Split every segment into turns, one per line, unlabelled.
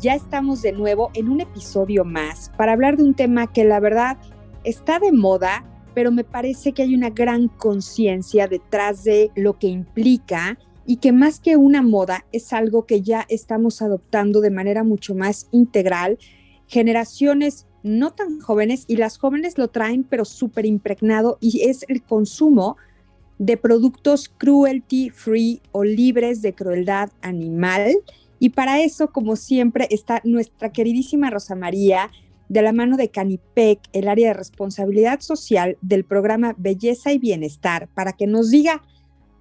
Ya estamos de nuevo en un episodio más para hablar de un tema que la verdad está de moda, pero me parece que hay una gran conciencia detrás de lo que implica y que más que una moda es algo que ya estamos adoptando de manera mucho más integral. Generaciones no tan jóvenes y las jóvenes lo traen pero súper impregnado y es el consumo de productos cruelty free o libres de crueldad animal y para eso, como siempre, está nuestra queridísima Rosa María, de la mano de Canipec, el área de responsabilidad social del programa Belleza y Bienestar, para que nos diga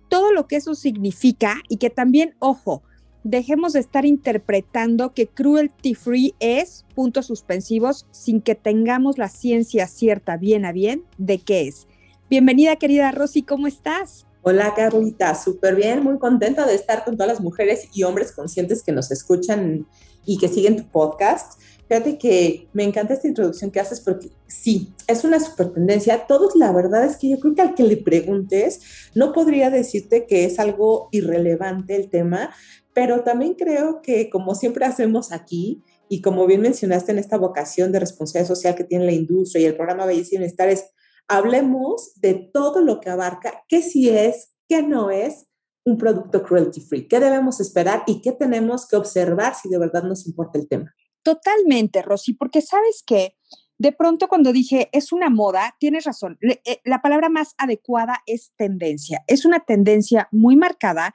todo lo que eso significa y que también, ojo, dejemos de estar interpretando que cruelty free es puntos suspensivos sin que tengamos la ciencia cierta bien a bien de qué es. Bienvenida querida Rosy, ¿cómo estás?
Hola Carlita, súper bien, muy contenta de estar con todas las mujeres y hombres conscientes que nos escuchan y que siguen tu podcast. Fíjate que me encanta esta introducción que haces porque sí, es una super tendencia. Todos, la verdad es que yo creo que al que le preguntes, no podría decirte que es algo irrelevante el tema, pero también creo que como siempre hacemos aquí, y como bien mencionaste en esta vocación de responsabilidad social que tiene la industria y el programa Belleza y Bienestar, es hablemos de todo lo que abarca, qué sí es, qué no es un producto cruelty free, qué debemos esperar y qué tenemos que observar si de verdad nos importa el tema.
Totalmente, Rosy, porque sabes que de pronto cuando dije es una moda, tienes razón, eh, la palabra más adecuada es tendencia. Es una tendencia muy marcada.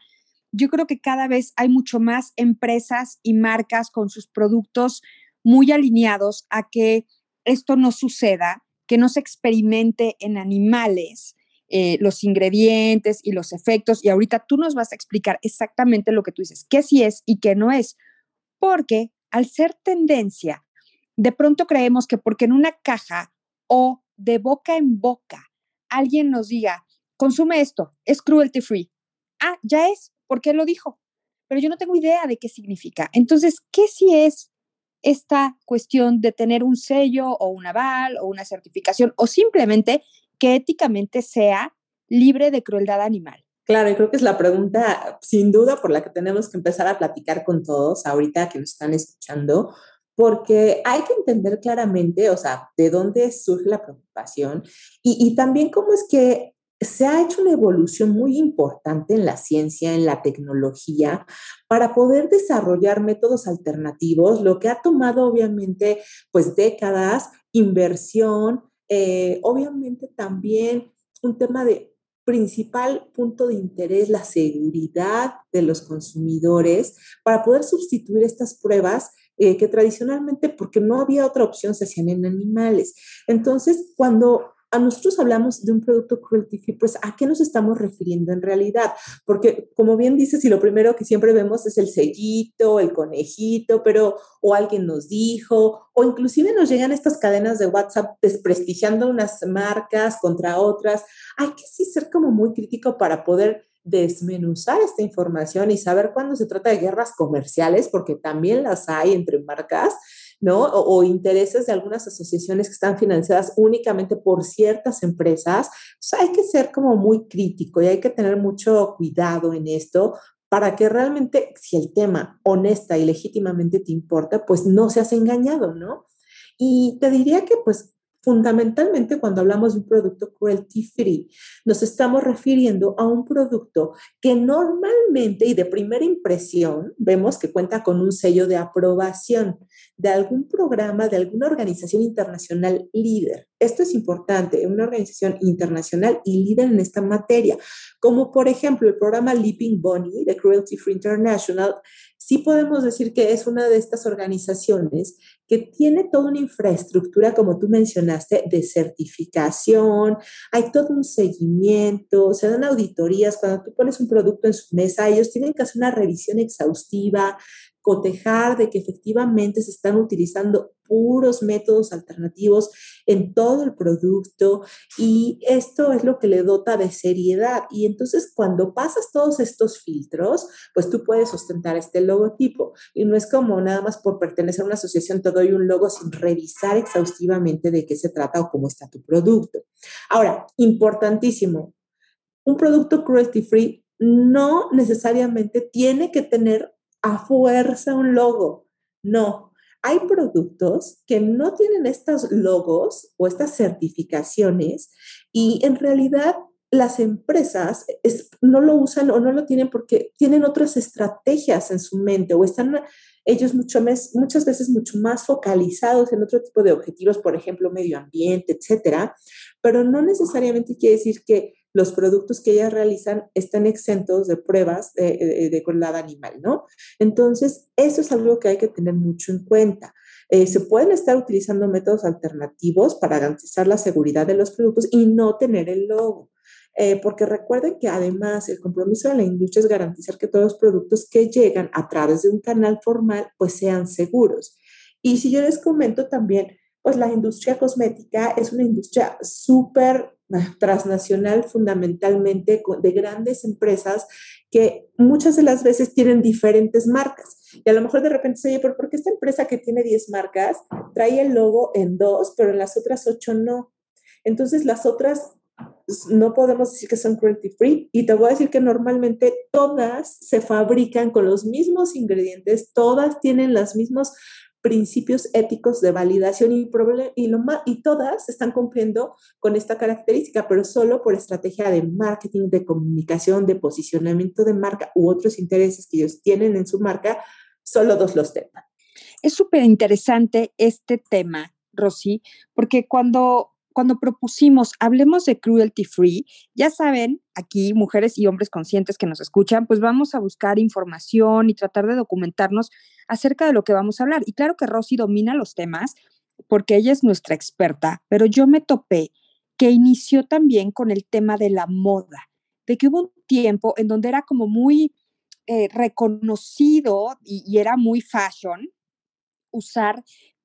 Yo creo que cada vez hay mucho más empresas y marcas con sus productos muy alineados a que esto no suceda que no se experimente en animales eh, los ingredientes y los efectos. Y ahorita tú nos vas a explicar exactamente lo que tú dices, qué sí es y qué no es. Porque al ser tendencia, de pronto creemos que porque en una caja o de boca en boca alguien nos diga, consume esto, es cruelty free. Ah, ya es, porque lo dijo. Pero yo no tengo idea de qué significa. Entonces, ¿qué sí es esta cuestión de tener un sello o un aval o una certificación o simplemente que éticamente sea libre de crueldad animal?
Claro, y creo que es la pregunta sin duda por la que tenemos que empezar a platicar con todos ahorita que nos están escuchando, porque hay que entender claramente, o sea, de dónde surge la preocupación y, y también cómo es que se ha hecho una evolución muy importante en la ciencia, en la tecnología, para poder desarrollar métodos alternativos, lo que ha tomado obviamente pues décadas, inversión, eh, obviamente también un tema de principal punto de interés, la seguridad de los consumidores, para poder sustituir estas pruebas eh, que tradicionalmente, porque no había otra opción, se hacían en animales. Entonces, cuando a nosotros hablamos de un producto cruelty free, pues ¿a qué nos estamos refiriendo en realidad? Porque como bien dices, y lo primero que siempre vemos es el sellito, el conejito, pero o alguien nos dijo, o inclusive nos llegan estas cadenas de WhatsApp desprestigiando unas marcas contra otras. Hay que sí ser como muy crítico para poder desmenuzar esta información y saber cuándo se trata de guerras comerciales, porque también las hay entre marcas ¿no? O, intereses de algunas asociaciones que están financiadas únicamente por ciertas empresas. hay que ser como muy crítico y hay que tener mucho cuidado en esto para que realmente, si el tema honesta y legítimamente te importa, pues no seas engañado, ¿no? Y te diría que pues Fundamentalmente, cuando hablamos de un producto cruelty free, nos estamos refiriendo a un producto que normalmente y de primera impresión vemos que cuenta con un sello de aprobación de algún programa, de alguna organización internacional líder. Esto es importante, una organización internacional y líder en esta materia, como por ejemplo el programa Leaping Bunny de Cruelty Free International, sí podemos decir que es una de estas organizaciones que tiene toda una infraestructura, como tú mencionaste, de certificación, hay todo un seguimiento, se dan auditorías, cuando tú pones un producto en su mesa, ellos tienen que hacer una revisión exhaustiva, cotejar de que efectivamente se están utilizando puros métodos alternativos en todo el producto y esto es lo que le dota de seriedad. Y entonces cuando pasas todos estos filtros, pues tú puedes ostentar este logotipo. Y no es como nada más por pertenecer a una asociación te doy un logo sin revisar exhaustivamente de qué se trata o cómo está tu producto. Ahora, importantísimo, un producto cruelty free no necesariamente tiene que tener a fuerza un logo. No, hay productos que no tienen estos logos o estas certificaciones y en realidad las empresas no lo usan o no lo tienen porque tienen otras estrategias en su mente o están ellos muchas veces mucho más focalizados en otro tipo de objetivos, por ejemplo, medio ambiente, etcétera, pero no necesariamente quiere decir que los productos que ellas realizan están exentos de pruebas de, de, crueldad animal, ¿no? Entonces, eso es algo que hay que tener mucho en cuenta. Eh, se pueden estar utilizando métodos alternativos para garantizar la seguridad de los productos y no tener el logo. Eh, porque recuerden que además el compromiso de la industria es garantizar que todos los productos que llegan a través de un canal formal pues sean seguros. Y si yo les comento también, pues la industria cosmética es una industria súper transnacional fundamentalmente de grandes empresas que muchas de las veces tienen diferentes marcas. Y a lo mejor de repente se oye, ¿por qué esta empresa que tiene 10 marcas trae el logo en dos, pero en las otras ocho no? Entonces las otras no podemos decir que son cruelty free y te voy a decir que normalmente todas se fabrican con los mismos ingredientes, todas tienen los mismos principios éticos de validación y, y, lo y todas están cumpliendo con esta característica, pero solo por estrategia de marketing, de comunicación, de posicionamiento de marca u otros intereses que ellos tienen en su marca, solo dos los tengan.
Es súper interesante este tema, Rosy, porque cuando cuando propusimos hablemos de cruelty free, ya saben, aquí mujeres y hombres conscientes que nos escuchan, pues vamos a buscar información y tratar de documentarnos acerca de lo que vamos a hablar. Y claro que Rosy domina los temas porque ella es nuestra experta, pero yo me topé que inició también con el tema de la moda, de que hubo un tiempo en donde era como muy eh, reconocido y, y era muy fashion usar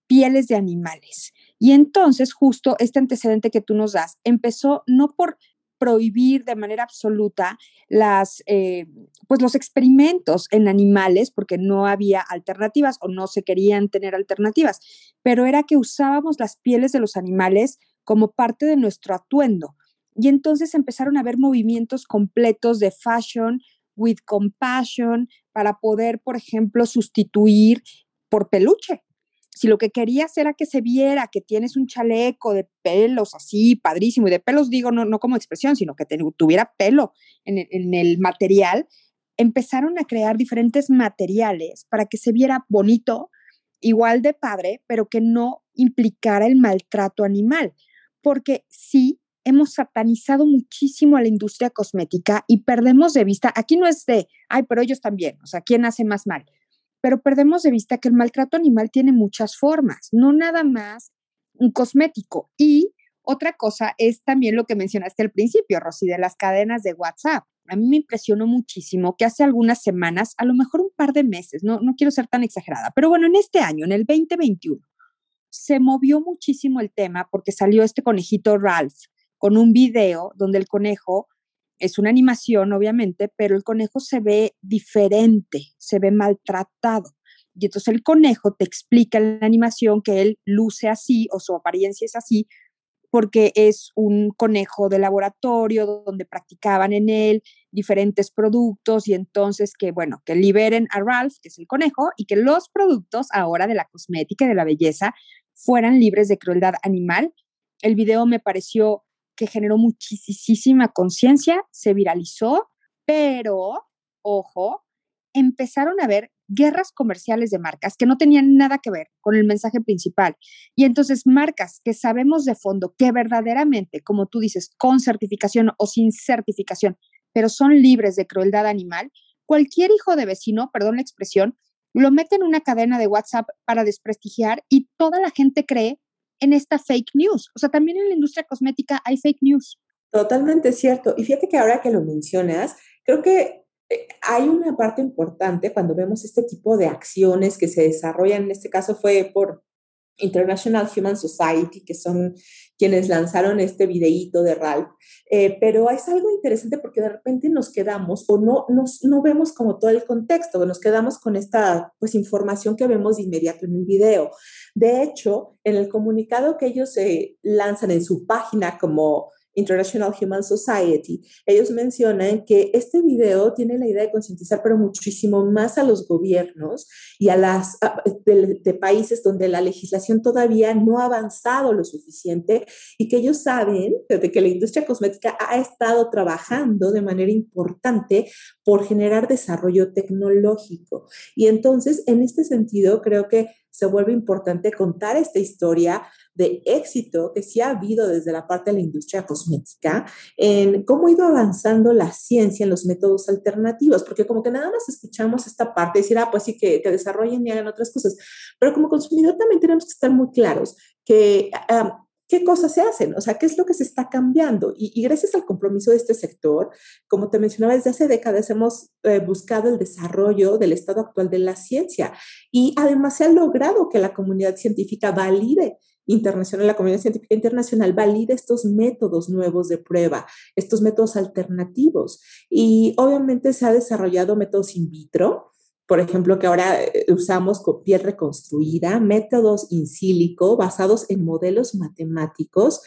pieles de animales. Y entonces justo este antecedente que tú nos das empezó no por prohibir de manera absoluta las, eh, pues los experimentos en animales, porque no había alternativas o no se querían tener alternativas, pero era que usábamos las pieles de los animales como parte de nuestro atuendo. Y entonces empezaron a haber movimientos completos de fashion with compassion para poder, por ejemplo, sustituir por peluche si lo que querías era que se viera que tienes un chaleco de pelos así, padrísimo, y de pelos digo no, no como expresión, sino que tuviera pelo en el, en el material, empezaron a crear diferentes materiales para que se viera bonito, igual de padre, pero que no implicara el maltrato animal. Porque sí, hemos satanizado muchísimo a la industria cosmética y perdemos de vista, aquí no es de, ay, pero ellos también, o sea, ¿quién hace más mal? Pero perdemos de vista que el maltrato animal tiene muchas formas, no nada más un cosmético. Y otra cosa es también lo que mencionaste al principio, Rosy, de las cadenas de WhatsApp. A mí me impresionó muchísimo que hace algunas semanas, a lo mejor un par de meses, no, no quiero ser tan exagerada, pero bueno, en este año, en el 2021, se movió muchísimo el tema porque salió este conejito Ralph con un video donde el conejo es una animación, obviamente, pero el conejo se ve diferente, se ve maltratado. Y entonces el conejo te explica en la animación que él luce así o su apariencia es así porque es un conejo de laboratorio donde practicaban en él diferentes productos y entonces que, bueno, que liberen a Ralph, que es el conejo, y que los productos ahora de la cosmética y de la belleza fueran libres de crueldad animal. El video me pareció que generó muchísima conciencia, se viralizó, pero, ojo, empezaron a haber guerras comerciales de marcas que no tenían nada que ver con el mensaje principal. Y entonces marcas que sabemos de fondo que verdaderamente, como tú dices, con certificación o sin certificación, pero son libres de crueldad animal, cualquier hijo de vecino, perdón la expresión, lo mete en una cadena de WhatsApp para desprestigiar y toda la gente cree en esta fake news. O sea, también en la industria cosmética hay fake news.
Totalmente cierto. Y fíjate que ahora que lo mencionas, creo que eh, hay una parte importante cuando vemos este tipo de acciones que se desarrollan, en este caso fue por International Human Society, que son quienes lanzaron este videíto de Ralph. Eh, pero es algo interesante porque de repente nos quedamos o no, nos, no vemos como todo el contexto, nos quedamos con esta pues, información que vemos de inmediato en el video. De hecho, en el comunicado que ellos eh, lanzan en su página como International Human Society, ellos mencionan que este video tiene la idea de concientizar, pero muchísimo más a los gobiernos y a las de, países donde la legislación todavía no ha avanzado lo suficiente y que ellos saben de que la industria cosmética ha estado trabajando de manera importante por generar desarrollo tecnológico. Y entonces, en este sentido, creo que se vuelve importante contar esta historia de éxito que sí ha habido desde la parte de la industria cosmética en cómo ha ido avanzando la ciencia en los métodos alternativos, porque como que nada más escuchamos esta parte y decir, ah, pues sí, que, que desarrollen y hagan otras cosas, pero como consumidor también tenemos que estar muy claros que... ¿Qué cosas se hacen? O sea, ¿qué es lo que se está cambiando? Y, gracias al compromiso de este sector, como te mencionaba, desde hace décadas hemos eh, buscado el desarrollo del estado actual de la ciencia y además se ha logrado que la comunidad científica valide internacional, la comunidad científica internacional valida estos métodos nuevos de prueba, estos métodos alternativos. Y obviamente se ha desarrollado métodos in vitro, por ejemplo, que ahora eh, usamos con piel reconstruida, métodos in sílico basados en modelos matemáticos,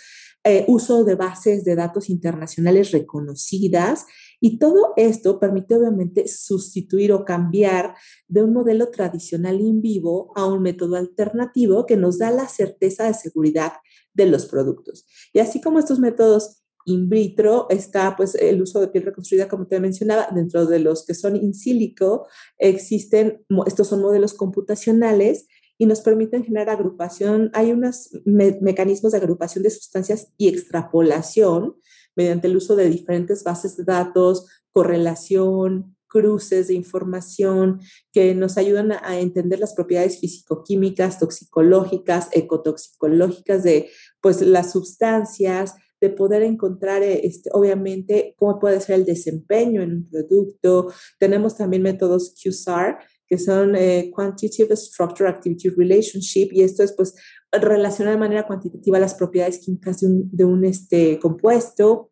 eh, uso de bases de datos internacionales reconocidas y todo esto permite obviamente sustituir o cambiar de un modelo tradicional in vivo a un método alternativo que nos da la certeza de seguridad de los productos. Y así como estos métodos in vitro está pues el uso de piel reconstruida, como te mencionaba, dentro de los que son in silico, existen, estos son modelos computacionales y nos permiten generar agrupación. Hay unos mecanismos de agrupación de sustancias y extrapolación mediante el uso de diferentes bases de datos, correlación, cruces de información que nos ayudan a, entender las propiedades físico-químicas, toxicológicas, ecotoxicológicas de pues, las sustancias, de poder encontrar, eh, este, obviamente, cómo puede ser el desempeño en un producto. Tenemos también métodos QSAR, que son eh, Quantitative Structure Activity Relationship, y esto es pues relacionar de manera cuantitativa las propiedades químicas de un, de un este, compuesto.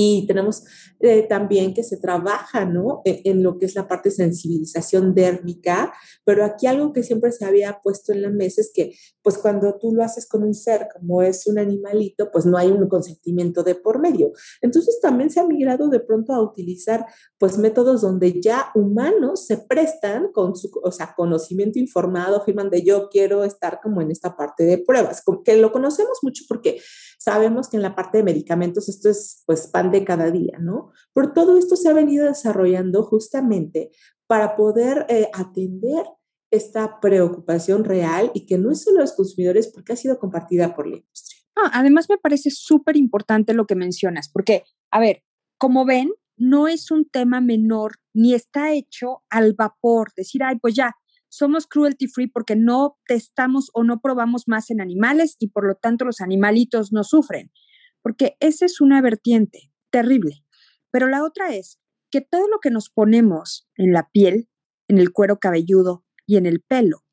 Y tenemos eh, también que se trabaja, ¿no? E, en, lo que es la parte de sensibilización dérmica, pero aquí algo que siempre se había puesto en la mesa es que, pues cuando tú lo haces con un ser como es un animalito, pues no hay un consentimiento de por medio. Entonces también se ha migrado de pronto a utilizar, pues métodos donde ya humanos se prestan con su, o sea, conocimiento informado, afirman de yo quiero estar como en esta parte de pruebas, que lo conocemos mucho porque sabemos que en la parte de medicamentos esto es pues pan de cada día, ¿no? Por todo esto se ha venido desarrollando justamente para poder eh, atender esta preocupación real y que no es solo los consumidores porque ha sido compartida por la industria.
además me parece súper importante lo que mencionas, porque, a ver, como ven, no es un tema menor ni está hecho al vapor, decir, ay, pues ya, somos cruelty free porque no testamos o no probamos más en animales y por lo tanto los animalitos no sufren, porque esa es una vertiente terrible. Pero la otra es que todo lo que nos ponemos en la piel, en el cuero cabelludo y en el pelo,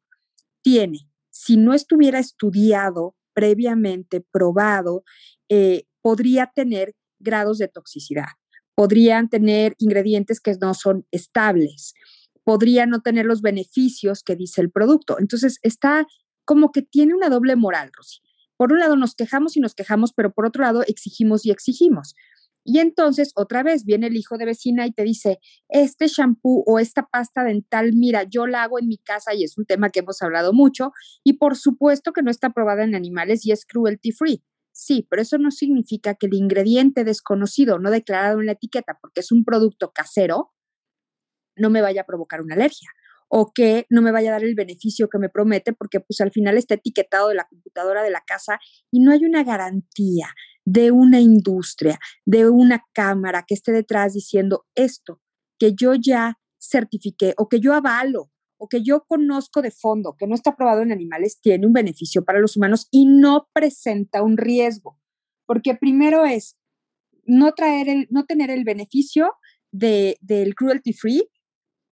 tiene, si no estuviera estudiado previamente, probado, eh, podría tener grados de toxicidad, podrían tener ingredientes que no son estables, podría no tener los beneficios que dice el producto. Entonces, está como que tiene una doble moral, Rosy. Por un lado nos quejamos y nos quejamos, pero por otro lado exigimos y exigimos. Y entonces otra vez viene el hijo de vecina y te dice, este shampoo o esta pasta dental, mira, yo la hago en mi casa y es un tema que hemos hablado mucho y por supuesto que no está probada en animales y es cruelty free. Sí, pero eso no significa que el ingrediente desconocido, no declarado en la etiqueta, porque es un producto casero, no me vaya a provocar una alergia o que no me vaya a dar el beneficio que me promete porque pues al final está etiquetado de la computadora de la casa y no hay una garantía de una industria, de una cámara que esté detrás diciendo esto que yo ya certifiqué o que yo avalo o que yo conozco de fondo, que no está probado en animales, tiene un beneficio para los humanos y no presenta un riesgo. Porque primero es no traer el, no tener el beneficio de, del cruelty free,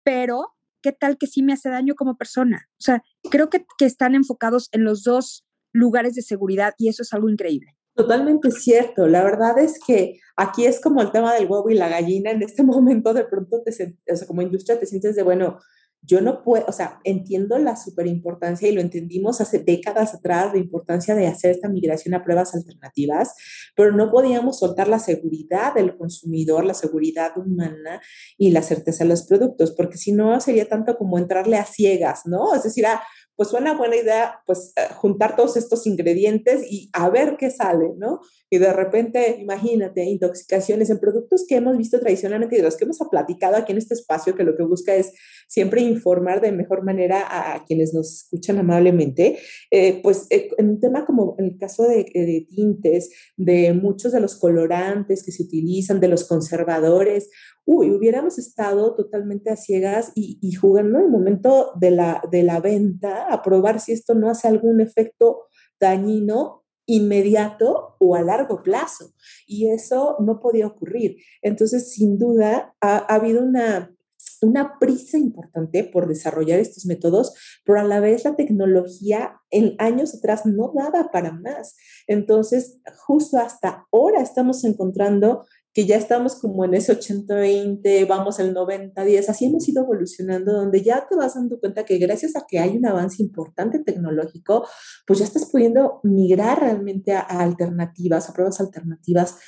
pero ¿qué tal que sí me hace daño como persona? O sea, creo que, que están enfocados en los dos lugares de seguridad y eso es algo increíble.
Totalmente cierto. La verdad es que aquí es como el tema del huevo y la gallina. En este momento, de pronto, te, o sea, como industria, te sientes de, bueno, yo no puedo, o sea, entiendo la superimportancia y lo entendimos hace décadas atrás, la importancia de hacer esta migración a pruebas alternativas, pero no podíamos soltar la seguridad del consumidor, la seguridad humana y la certeza de los productos, porque si no sería tanto como entrarle a ciegas, ¿no? Es decir, ah, pues suena buena idea, pues eh, juntar todos estos ingredientes y a ver qué sale, ¿no? Y de repente, imagínate, intoxicaciones en productos que hemos visto tradicionalmente y de los que hemos platicado aquí en este espacio, que lo que busca es siempre informar de mejor manera a, quienes nos escuchan amablemente, eh, pues eh, en un tema como el caso de tintes, de muchos de los colorantes que se utilizan, de los conservadores, uy, hubiéramos estado totalmente a ciegas y, jugando en el momento de la, de la venta a probar si esto no hace algún efecto dañino inmediato o a largo plazo. Y eso no podía ocurrir. Entonces, sin duda, ha, ha habido una, una prisa importante por desarrollar estos métodos, pero a la vez la tecnología en años atrás no daba para más. Entonces, justo hasta ahora estamos encontrando que ya estamos como en ese 80-20, vamos al 90-10, así hemos ido evolucionando, donde ya te vas dando cuenta que gracias a que hay un avance importante tecnológico, pues ya estás pudiendo migrar realmente a, alternativas, a pruebas alternativas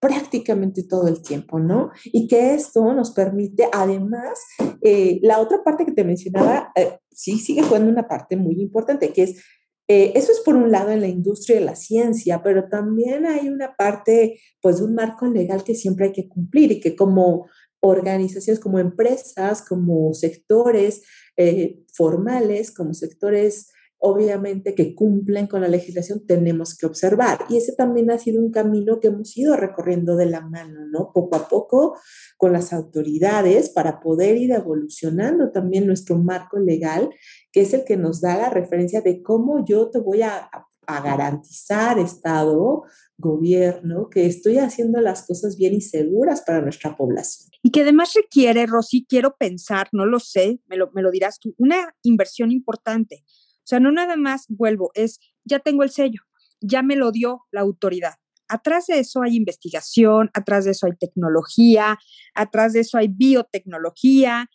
prácticamente todo el tiempo, ¿no? Y que esto nos permite, además, eh, la otra parte que te mencionaba, eh, sí sigue jugando una parte muy importante, que es eh, eso es por un lado en la industria de la ciencia, pero también hay una parte, pues, de un marco legal que siempre hay que cumplir y que como organizaciones, como empresas, como sectores eh, formales, como sectores obviamente que cumplen con la legislación, tenemos que observar. Y ese también ha sido un camino que hemos ido recorriendo de la mano, ¿no? Poco a poco con las autoridades para poder ir evolucionando también nuestro marco legal, que es el que nos da la referencia de cómo yo te voy a, garantizar, Estado, gobierno, que estoy haciendo las cosas bien y seguras para nuestra población.
Y que además requiere, Rosy, quiero pensar, no lo sé, me lo, me lo dirás tú, una inversión importante o sea, no nada más vuelvo, es ya tengo el sello, ya me lo dio la autoridad. Atrás de eso hay investigación, atrás de eso hay tecnología, atrás de eso hay biotecnología,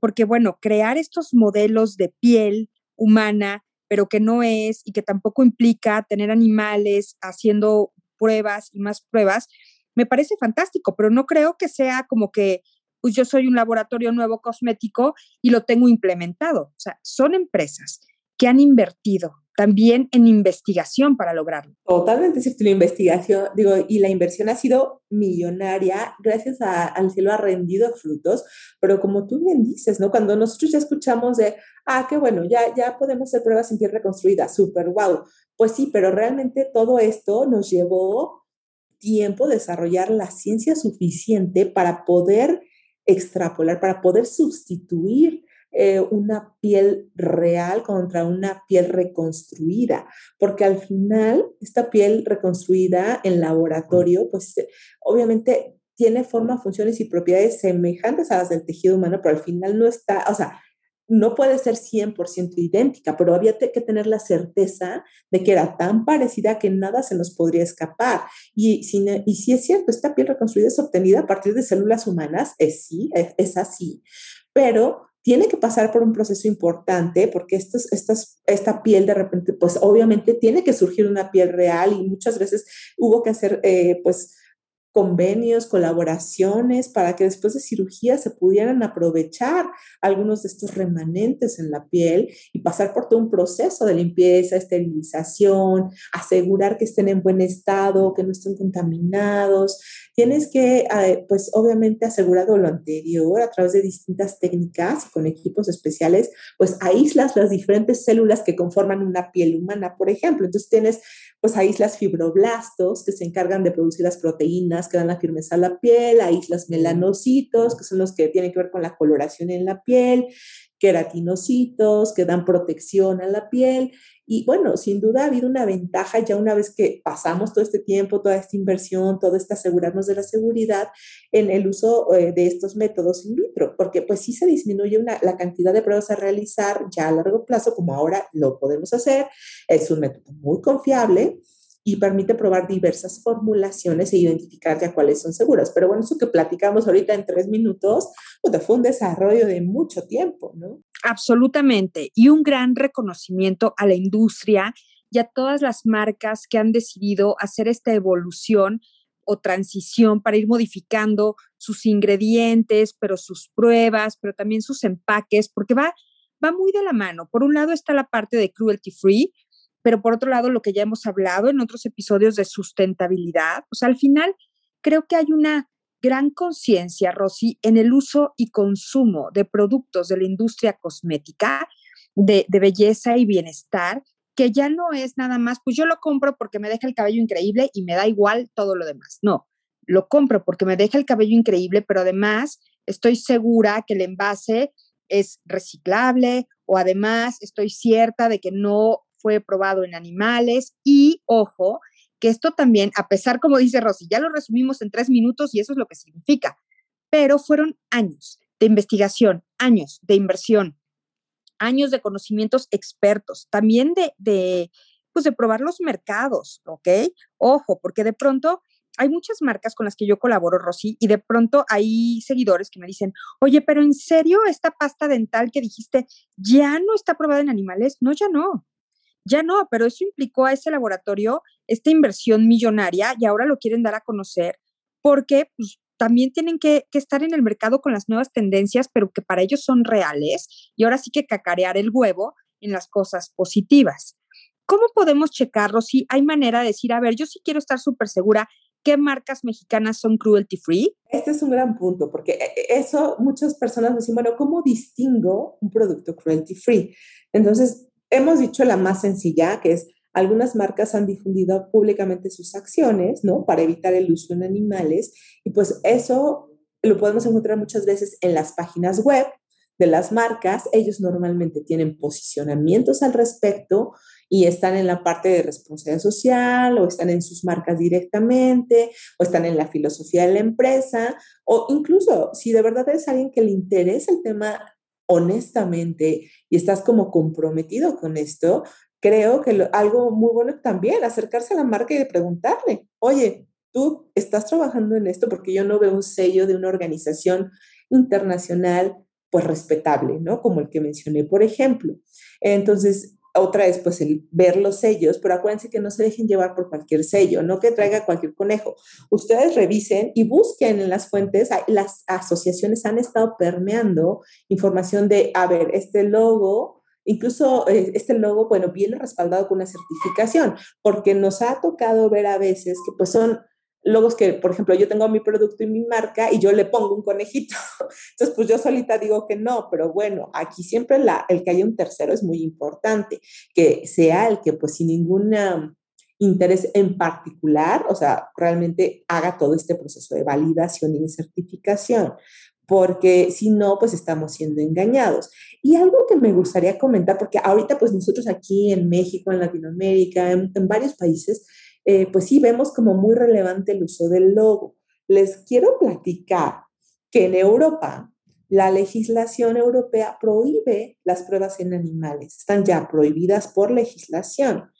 porque bueno, crear estos modelos de piel humana, pero que no es y que tampoco implica tener animales haciendo pruebas y más pruebas, me parece fantástico, pero no creo que sea como que pues yo soy un laboratorio nuevo cosmético y lo tengo implementado. O sea, son empresas que han invertido también en investigación para lograrlo.
Totalmente cierto, la investigación, digo, y la inversión ha sido millonaria, gracias al cielo ha rendido frutos, pero como tú bien dices, ¿no? Cuando nosotros ya escuchamos de, ah, qué bueno, ya, ya podemos hacer pruebas en piel reconstruida, súper, wow, pues sí, pero realmente todo esto nos llevó tiempo desarrollar la ciencia suficiente para poder extrapolar, para poder sustituir eh, una piel real contra una piel reconstruida, porque al final esta piel reconstruida en laboratorio, pues obviamente tiene forma, funciones y propiedades semejantes a las del tejido humano, pero al final no está, o sea, no puede ser 100% idéntica, pero había que tener la certeza de que era tan parecida que nada se nos podría escapar. Y si, y si es cierto, esta piel reconstruida es obtenida a partir de células humanas, es sí, es, es así, pero tiene que pasar por un proceso importante porque esta piel de repente, pues obviamente tiene que surgir una piel real y muchas veces hubo que hacer, eh, pues, convenios, colaboraciones, para que después de cirugía se pudieran aprovechar algunos de estos remanentes en la piel y pasar por todo un proceso de limpieza, esterilización, asegurar que estén en buen estado, que no estén contaminados. Tienes que, eh, pues obviamente asegurado lo anterior a través de distintas técnicas y con equipos especiales, pues aíslas las diferentes células que conforman una piel humana, por ejemplo. Entonces tienes pues aíslas fibroblastos que se encargan de producir las proteínas que dan la firmeza a la piel, aíslas melanocitos que son los que tienen que ver con la coloración en la piel, queratinocitos que dan protección a la piel. Y bueno, sin duda ha habido una ventaja ya una vez que pasamos todo este tiempo, toda esta inversión, todo este asegurarnos de la seguridad en el uso eh, de estos métodos in vitro, porque pues sí se disminuye una, la cantidad de pruebas a realizar ya a largo plazo, como ahora lo podemos hacer. Es un método muy confiable y permite probar diversas formulaciones e identificar ya cuáles son seguras. Pero bueno, eso que platicamos ahorita en tres minutos, pues fue un desarrollo de mucho tiempo, ¿no?
Absolutamente. Y un gran reconocimiento a la industria y a todas las marcas que han decidido hacer esta evolución o transición para ir modificando sus ingredientes, pero sus pruebas, pero también sus empaques, porque va, va muy de la mano. Por un lado está la parte de cruelty free, pero por otro lado, lo que ya hemos hablado en otros episodios de sustentabilidad, sea, al final creo que hay una gran conciencia, Rosy, en el uso y consumo de productos de la industria cosmética, de, de, belleza y bienestar, que ya no es nada más, pues yo lo compro porque me deja el cabello increíble y me da igual todo lo demás. No, lo compro porque me deja el cabello increíble, pero además estoy segura que el envase es reciclable o además estoy cierta de que no fue probado en animales y, ojo, que esto también, a pesar, como dice Rosy, ya lo resumimos en tres minutos y eso es lo que significa, pero fueron años de investigación, años de inversión, años de conocimientos expertos, también de, de, pues de probar los mercados, ¿ok? Ojo, porque de pronto hay muchas marcas con las que yo colaboro, Rosy, y de pronto hay seguidores que me dicen, oye, pero en serio, esta pasta dental que dijiste ya no está probada en animales? No, ya no. Ya no, pero eso implicó a ese laboratorio esta inversión millonaria y ahora lo quieren dar a conocer porque pues, también tienen que, que, estar en el mercado con las nuevas tendencias, pero que para ellos son reales y ahora sí que cacarear el huevo en las cosas positivas. ¿Cómo podemos checarlo si hay manera de decir, a ver, yo sí quiero estar súper segura qué marcas mexicanas son cruelty free?
Este es un gran punto, porque eh, eh, eso muchas personas me dicen, bueno, ¿cómo distingo un producto cruelty free? Entonces, hemos dicho la más sencilla, que es algunas marcas han difundido públicamente sus acciones, ¿no? Para evitar el uso en animales. Y pues eso lo podemos encontrar muchas veces en las páginas web de las marcas. Ellos normalmente tienen posicionamientos al respecto y están en la parte de responsabilidad social o están en sus marcas directamente o están en la filosofía de la empresa o incluso si de verdad es alguien que le interesa el tema honestamente y estás como comprometido con esto, creo que algo muy bueno también, acercarse a la marca y preguntarle, oye, tú estás trabajando en esto porque yo no veo un sello de una organización internacional pues respetable, ¿no? Como el que mencioné, por ejemplo. Entonces, otra es pues el ver los sellos, pero acuérdense que no se dejen llevar por cualquier sello, no que traiga cualquier conejo. Ustedes revisen y busquen en las fuentes, las asociaciones han estado permeando información de, a ver, este logo, incluso eh, este logo, bueno, viene respaldado con una certificación, porque nos ha tocado ver a veces que pues son logos que, por ejemplo, yo tengo mi producto y mi marca y yo le pongo un conejito. Entonces, pues yo solita digo que no, pero bueno, aquí siempre la, el que haya un tercero es muy importante, que sea el que pues sin ningún interés en particular, o sea, realmente haga todo este proceso de validación y de certificación, porque si no, pues estamos siendo engañados. Y algo que me gustaría comentar, porque ahorita pues nosotros aquí en México, en Latinoamérica, en, en varios países, eh, pues sí vemos como muy relevante el uso del logo. Les quiero platicar que en Europa la legislación europea prohíbe las pruebas en animales, están ya prohibidas por legislación,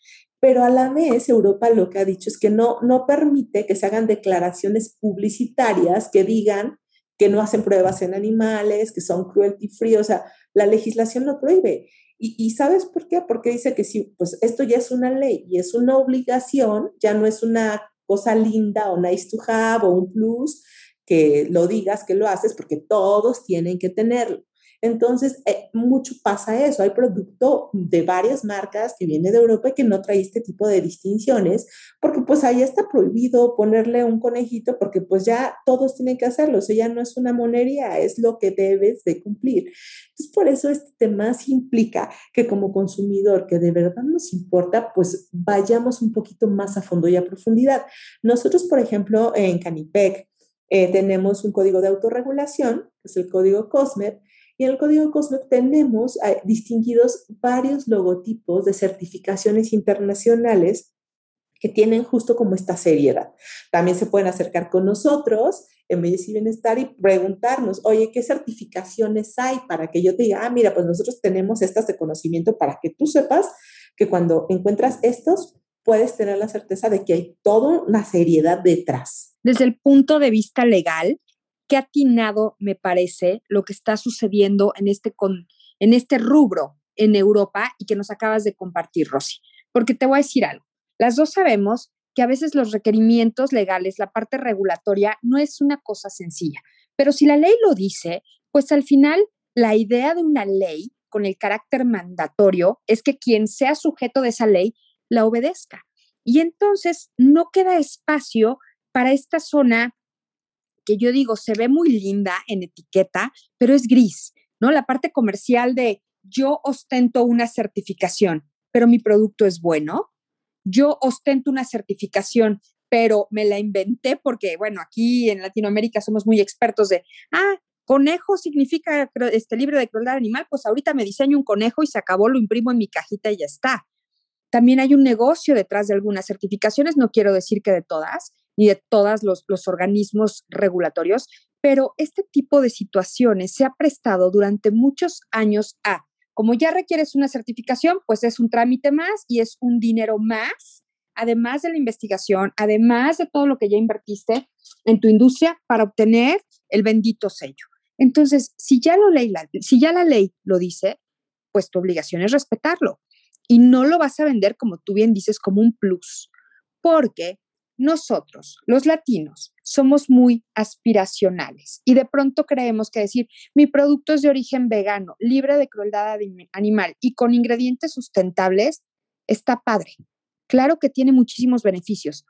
pero a la vez Europa lo que ha dicho es que no, no permite que se hagan declaraciones publicitarias que digan que no hacen pruebas en animales, que son cruelty free, o sea, la legislación lo prohíbe. Y, ¿sabes por qué? Porque dice que sí, pues esto ya es una ley y es una obligación, ya no es una cosa linda o nice to have o un plus que lo digas que lo haces porque todos tienen que tenerlo. Entonces, eh, mucho pasa eso. Hay producto de varias marcas que viene de Europa y que no trae este tipo de distinciones, porque pues ahí está prohibido ponerle un conejito, porque pues ya todos tienen que hacerlo. O sea, ya no es una monería, es lo que debes de cumplir. Entonces, por eso este tema sí implica que como consumidor, que de verdad nos importa, pues vayamos un poquito más a fondo y a profundidad. Nosotros, por ejemplo, en Canipec, eh, tenemos un código de autorregulación, que es el código COSMEP, Y en el código COSMEC tenemos eh, distinguidos varios logotipos de certificaciones internacionales que tienen justo como esta seriedad. También se pueden acercar con nosotros en Belleza y Bienestar y preguntarnos, oye, ¿qué certificaciones hay para que yo te diga, ah, mira, pues nosotros tenemos estas de conocimiento para que tú sepas que cuando encuentras estos, puedes tener la certeza de que hay toda una seriedad detrás.
Desde el punto de vista legal, qué atinado me parece lo que está sucediendo en este, en este rubro en Europa y que nos acabas de compartir, Rosy. Porque te voy a decir algo. Las dos sabemos que a veces los requerimientos legales, la parte regulatoria, no es una cosa sencilla. Pero si la ley lo dice, pues al final la idea de una ley con el carácter mandatorio es que quien sea sujeto de esa ley la obedezca. Y entonces no queda espacio para esta zona que yo digo se ve muy linda en etiqueta, pero es gris, ¿no? La parte comercial de yo ostento una certificación, pero mi producto es bueno. Yo ostento una certificación, pero me la inventé porque, bueno, aquí en Latinoamérica somos muy expertos de, ah, conejo significa este libre de crueldad animal, pues ahorita me diseño un conejo y se acabó, lo imprimo en mi cajita y ya está. También hay un negocio detrás de algunas certificaciones, no quiero decir que de todas, ni de todos los, organismos regulatorios, pero este tipo de situaciones se ha prestado durante muchos años a, como ya requieres una certificación, pues es un trámite más y es un dinero más, además de la investigación, además de todo lo que ya invertiste en tu industria para obtener el bendito sello. Entonces, si ya, ley, si ya la ley lo dice, pues tu obligación es respetarlo y no lo vas a vender, como tú bien dices, como un plus, porque nosotros, los latinos, somos muy aspiracionales y de pronto creemos que decir mi producto es de origen vegano, libre de crueldad animal y con ingredientes sustentables está padre. Claro que tiene muchísimos beneficios,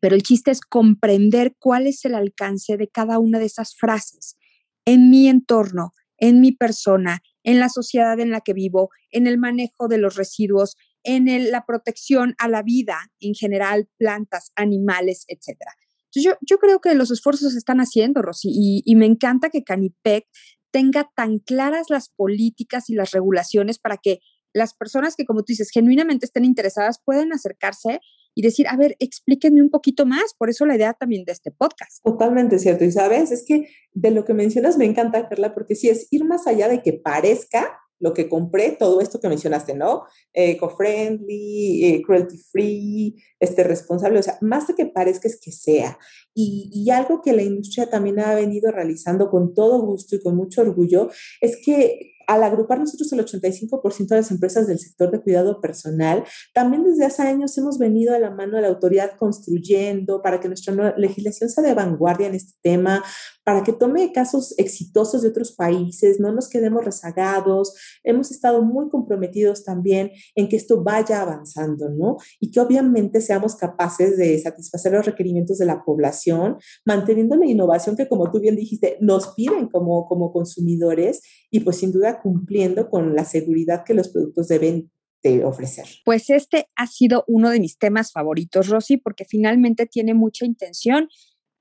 pero el chiste es comprender cuál es el alcance de cada una de esas frases en mi entorno, en mi persona, en la sociedad en la que vivo, en el manejo de los residuos, en la protección a la vida en general, plantas, animales, etc. Yo, yo creo que los esfuerzos se están haciendo, Rosy, y, y me encanta que Canipec tenga tan claras las políticas y las regulaciones para que las personas que, como tú dices, genuinamente estén interesadas puedan acercarse y decir, a ver, explíquenme un poquito más. Por eso la idea también de este podcast.
Totalmente cierto. Y sabes, es que de lo que mencionas me encanta, Carla, porque sí es ir más allá de que parezca lo que compré, todo esto que mencionaste, ¿no? Eco-friendly, eh, cruelty-free, este, responsable, o sea, más de que parezca es que sea. Y, y, algo que la industria también ha venido realizando con todo gusto y con mucho orgullo es que al agrupar nosotros el 85% de las empresas del sector de cuidado personal, también desde hace años hemos venido a la mano de la autoridad construyendo para que nuestra legislación sea de vanguardia en este tema, para que tome casos exitosos de otros países, no nos quedemos rezagados. Hemos estado muy comprometidos también en que esto vaya avanzando, ¿no? Y que obviamente seamos capaces de satisfacer los requerimientos de la población, manteniendo la innovación que, como tú bien dijiste, nos piden como, como consumidores y pues sin duda cumpliendo con la seguridad que los productos deben de ofrecer.
Pues este ha sido uno de mis temas favoritos, Rosy, porque finalmente tiene mucha intención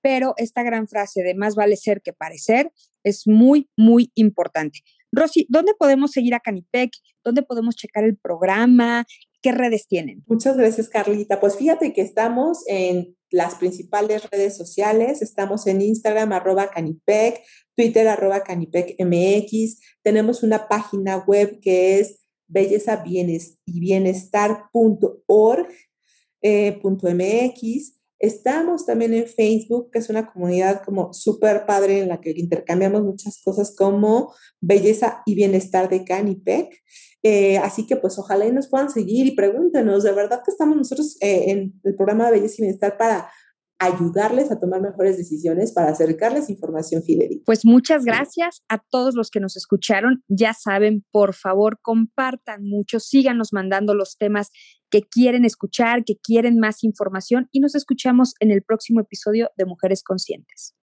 pero esta gran frase de más vale ser que parecer es muy, muy importante. Rosy, ¿dónde podemos seguir a Canipec? ¿Dónde podemos checar el programa? ¿Qué redes tienen?
Muchas gracias, Carlita. Pues fíjate que estamos en las principales redes sociales. Estamos en Instagram, arroba Canipec, Twitter, arroba Canipec MX. Tenemos una página web que es belleza y bienestar.org.mx. Estamos también en Facebook, que es una comunidad como súper padre en la que intercambiamos muchas cosas como belleza y bienestar de Canipec. Eh, así que pues ojalá y nos puedan seguir y pregúntenos, de verdad que estamos nosotros eh, en el programa de belleza y bienestar para ayudarles a tomar mejores decisiones para acercarles información fidedigna.
Pues muchas gracias a todos los que nos escucharon. Ya saben, por favor, compartan mucho, síganos mandando los temas que quieren escuchar, que quieren más información y nos escuchamos en el próximo episodio de Mujeres Conscientes.